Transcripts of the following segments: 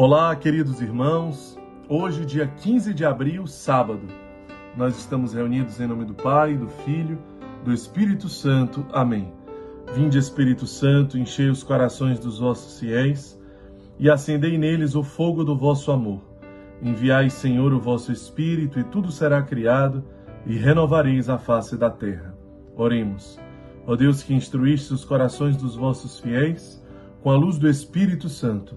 Olá, queridos irmãos. Hoje, dia 15 de abril, sábado, nós estamos reunidos em nome do Pai, do Filho, do Espírito Santo. Amém. Vinde, Espírito Santo, enchei os corações dos vossos fiéis e acendei neles o fogo do vosso amor. Enviai, Senhor, o vosso Espírito, e tudo será criado, e renovareis a face da terra. Oremos. Ó Deus que instruíste os corações dos vossos fiéis com a luz do Espírito Santo,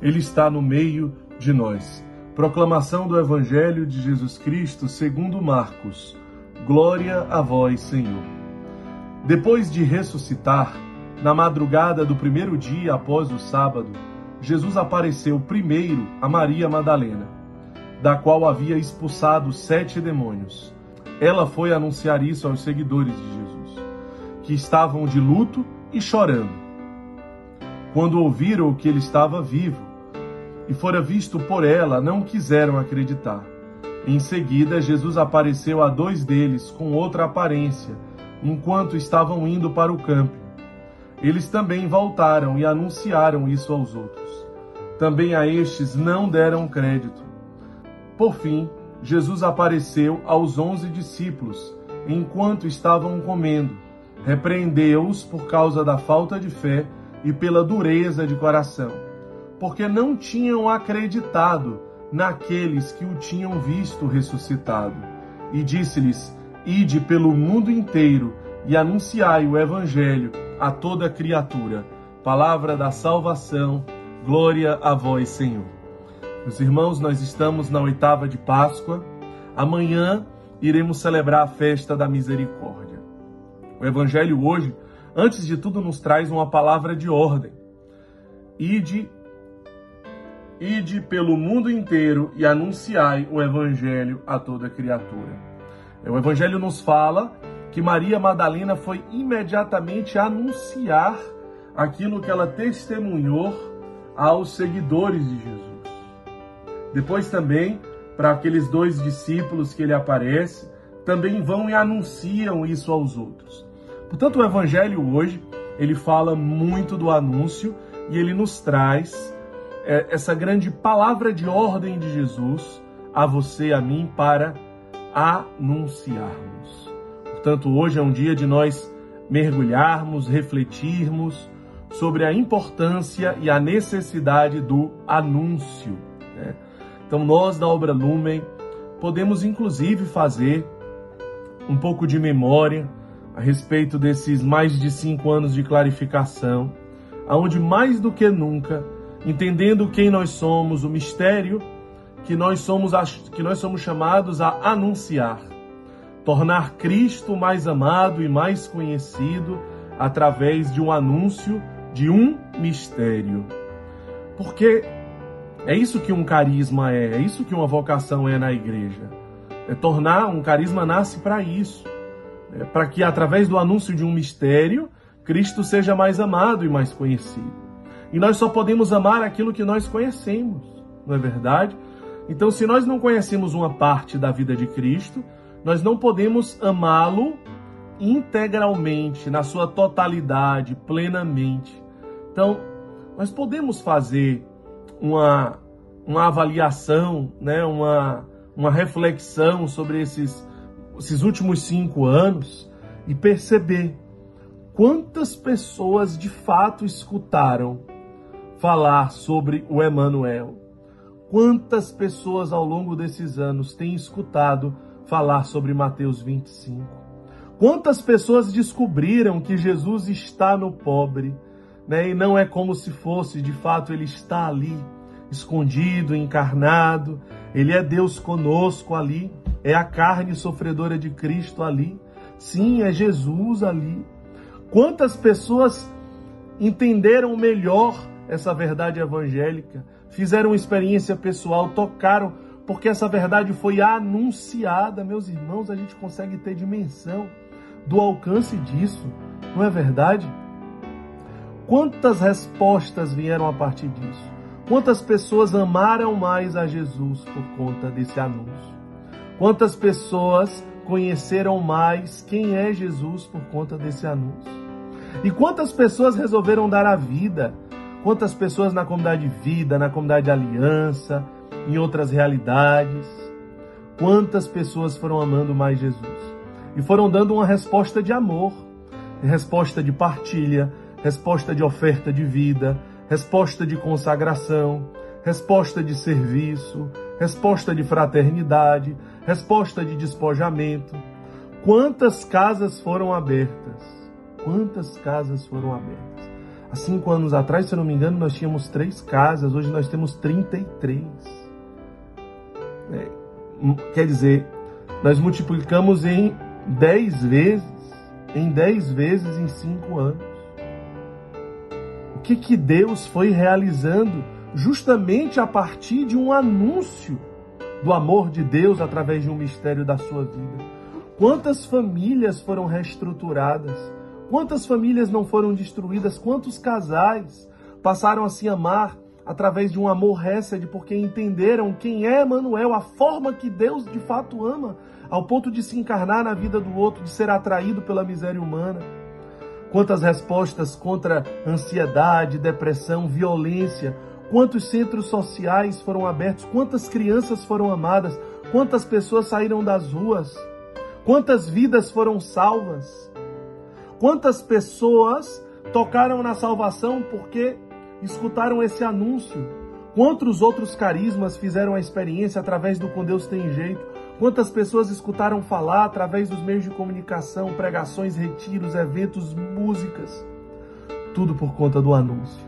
Ele está no meio de nós. Proclamação do Evangelho de Jesus Cristo segundo Marcos. Glória a vós, Senhor. Depois de ressuscitar, na madrugada do primeiro dia após o sábado, Jesus apareceu primeiro a Maria Madalena, da qual havia expulsado sete demônios. Ela foi anunciar isso aos seguidores de Jesus, que estavam de luto e chorando. Quando ouviram que ele estava vivo e fora visto por ela, não quiseram acreditar. Em seguida, Jesus apareceu a dois deles com outra aparência, enquanto estavam indo para o campo. Eles também voltaram e anunciaram isso aos outros. Também a estes não deram crédito. Por fim, Jesus apareceu aos onze discípulos, enquanto estavam comendo. Repreendeu-os por causa da falta de fé e pela dureza de coração, porque não tinham acreditado naqueles que o tinham visto ressuscitado. E disse-lhes: Ide pelo mundo inteiro e anunciai o evangelho a toda criatura. Palavra da salvação. Glória a vós, Senhor. Meus irmãos, nós estamos na oitava de Páscoa. Amanhã iremos celebrar a festa da misericórdia. O evangelho hoje antes de tudo, nos traz uma palavra de ordem. Ide, ide pelo mundo inteiro e anunciai o evangelho a toda criatura. O evangelho nos fala que Maria Madalena foi imediatamente anunciar aquilo que ela testemunhou aos seguidores de Jesus. Depois também, para aqueles dois discípulos que ele aparece, também vão e anunciam isso aos outros. Portanto, o evangelho hoje, ele fala muito do anúncio e ele nos traz é, essa grande palavra de ordem de Jesus a você a mim para anunciarmos. Portanto, hoje é um dia de nós mergulharmos, refletirmos sobre a importância e a necessidade do anúncio. Né? Então, nós da Obra Lumen podemos inclusive fazer um pouco de memória a respeito desses mais de cinco anos de clarificação, aonde mais do que nunca, entendendo quem nós somos, o mistério que nós somos, que nós somos chamados a anunciar, tornar Cristo mais amado e mais conhecido através de um anúncio de um mistério. Porque é isso que um carisma é, é isso que uma vocação é na igreja. É tornar um carisma nasce para isso é, para que através do anúncio de um mistério, Cristo seja mais amado e mais conhecido. E nós só podemos amar aquilo que nós conhecemos, não é verdade? Então, se nós não conhecemos uma parte da vida de Cristo, nós não podemos amá-lo integralmente, na sua totalidade, plenamente. Então, nós podemos fazer uma, uma avaliação, né, uma, uma reflexão sobre esses esses últimos cinco anos e perceber quantas pessoas de fato escutaram falar sobre o Emanuel. Quantas pessoas ao longo desses anos têm escutado falar sobre Mateus 25? Quantas pessoas descobriram que Jesus está no pobre, né? E não é como se fosse, de fato, ele está ali, escondido, encarnado, ele é Deus conosco ali, é a carne sofredora de Cristo ali. Sim, é Jesus ali. Quantas pessoas entenderam melhor essa verdade evangélica, fizeram uma experiência pessoal, tocaram, porque essa verdade foi anunciada. Meus irmãos, a gente consegue ter dimensão do alcance disso, não é verdade? Quantas respostas vieram a partir disso? Quantas pessoas amaram mais a Jesus por conta desse anúncio? Quantas pessoas conheceram mais quem é Jesus por conta desse anúncio? E quantas pessoas resolveram dar a vida? Quantas pessoas na comunidade vida, na comunidade aliança, em outras realidades? Quantas pessoas foram amando mais Jesus? E foram dando uma resposta de amor, resposta de partilha, resposta de oferta de vida, resposta de consagração, resposta de serviço, resposta de fraternidade, resposta de despojamento. Quantas casas foram abertas? Quantas casas foram abertas? Há cinco anos atrás, se eu não me engano, nós tínhamos três casas, hoje nós temos 33. É, hum, quer dizer, nós multiplicamos em dez vezes, em dez vezes em cinco anos que, que Deus foi realizando justamente a partir de um anúncio do amor de Deus através de um mistério da sua vida. Quantas famílias foram reestruturadas? Quantas famílias não foram destruídas? Quantos casais passaram a se amar através de um amor récede porque entenderam quem é Manuel, a forma que Deus de fato ama, ao ponto de se encarnar na vida do outro, de ser atraído pela miséria humana? quantas respostas contra ansiedade, depressão, violência, quantos centros sociais foram abertos, quantas crianças foram amadas, quantas pessoas saíram das ruas, quantas vidas foram salvas, quantas pessoas tocaram na salvação porque escutaram esse anúncio, quantos outros carismas fizeram a experiência através do Com Deus Tem Jeito, Quantas pessoas escutaram falar através dos meios de comunicação, pregações, retiros, eventos, músicas? Tudo por conta do anúncio.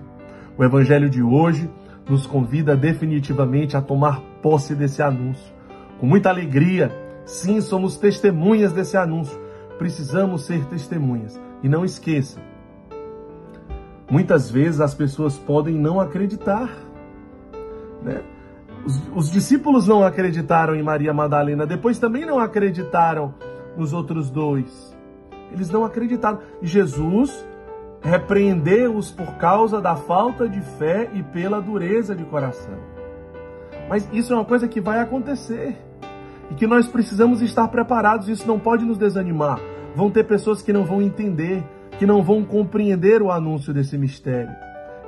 O evangelho de hoje nos convida definitivamente a tomar posse desse anúncio. Com muita alegria, sim, somos testemunhas desse anúncio. Precisamos ser testemunhas. E não esqueça, muitas vezes as pessoas podem não acreditar. Né? Os, os discípulos não acreditaram em Maria Madalena, depois também não acreditaram nos outros dois. Eles não acreditaram. E Jesus repreendeu-os por causa da falta de fé e pela dureza de coração. Mas isso é uma coisa que vai acontecer e que nós precisamos estar preparados. Isso não pode nos desanimar. Vão ter pessoas que não vão entender, que não vão compreender o anúncio desse mistério.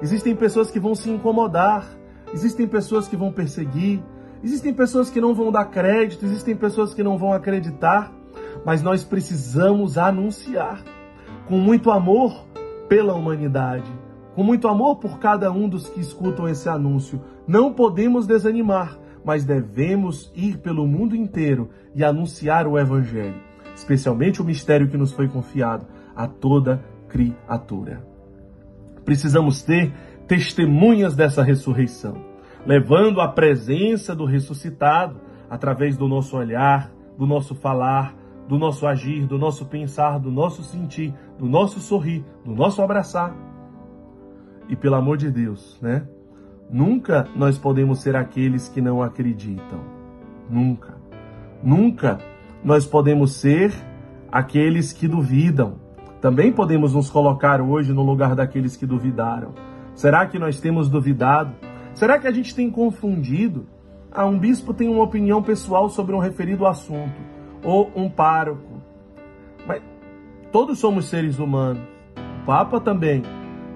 Existem pessoas que vão se incomodar, Existem pessoas que vão perseguir, existem pessoas que não vão dar crédito, existem pessoas que não vão acreditar, mas nós precisamos anunciar com muito amor pela humanidade, com muito amor por cada um dos que escutam esse anúncio. Não podemos desanimar, mas devemos ir pelo mundo inteiro e anunciar o Evangelho, especialmente o mistério que nos foi confiado a toda criatura. Precisamos ter testemunhas dessa ressurreição, levando a presença do ressuscitado através do nosso olhar, do nosso falar, do nosso agir, do nosso pensar, do nosso sentir, do nosso sorrir, do nosso abraçar. E pelo amor de Deus, né? Nunca nós podemos ser aqueles que não acreditam. Nunca. Nunca nós podemos ser aqueles que duvidam. Também podemos nos colocar hoje no lugar daqueles que duvidaram. Será que nós temos duvidado? Será que a gente tem confundido? Ah, um bispo tem uma opinião pessoal sobre um referido assunto, ou um pároco. Mas todos somos seres humanos. O Papa também.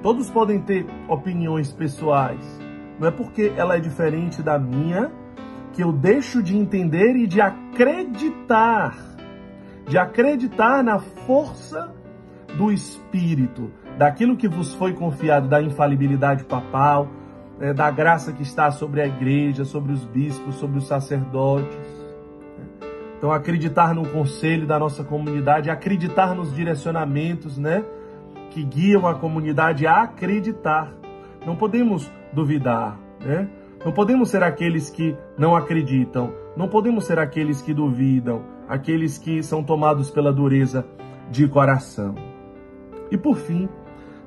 Todos podem ter opiniões pessoais. Não é porque ela é diferente da minha que eu deixo de entender e de acreditar, de acreditar na força do Espírito, daquilo que vos foi confiado, da infalibilidade papal, é, da graça que está sobre a igreja, sobre os bispos, sobre os sacerdotes. Então, acreditar no conselho da nossa comunidade, acreditar nos direcionamentos, né? Que guiam a comunidade acreditar. Não podemos duvidar, né? Não podemos ser aqueles que não acreditam. Não podemos ser aqueles que duvidam, aqueles que são tomados pela dureza de coração. E por fim,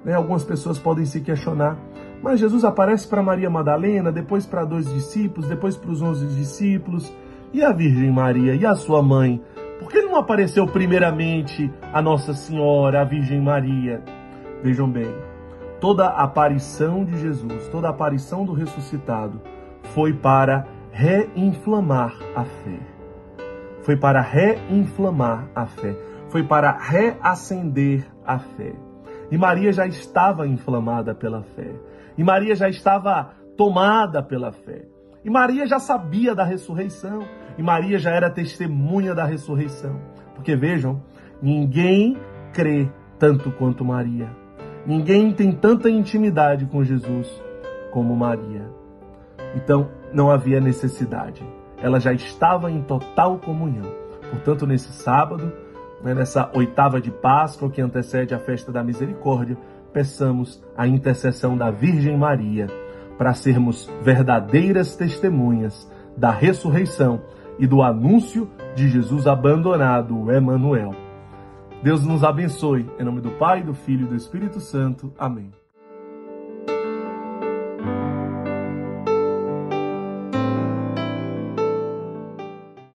né, algumas pessoas podem se questionar: Mas Jesus aparece para Maria Madalena, depois para dois discípulos, depois para os onze discípulos. E a Virgem Maria e a sua mãe? Por que não apareceu primeiramente a Nossa Senhora, a Virgem Maria? Vejam bem, toda aparição de Jesus, toda aparição do ressuscitado foi para reinflamar a fé. Foi para reinflamar a fé. Foi para reacender a fé. E Maria já estava inflamada pela fé. E Maria já estava tomada pela fé. E Maria já sabia da ressurreição. E Maria já era testemunha da ressurreição. Porque vejam, ninguém crê tanto quanto Maria. Ninguém tem tanta intimidade com Jesus como Maria. Então, não havia necessidade. Ela já estava em total comunhão. Portanto, nesse sábado, né, nessa oitava de Páscoa que antecede a festa da misericórdia, peçamos a intercessão da Virgem Maria para sermos verdadeiras testemunhas da ressurreição e do anúncio de Jesus abandonado, o Emanuel. Deus nos abençoe. Em nome do Pai, do Filho e do Espírito Santo. Amém.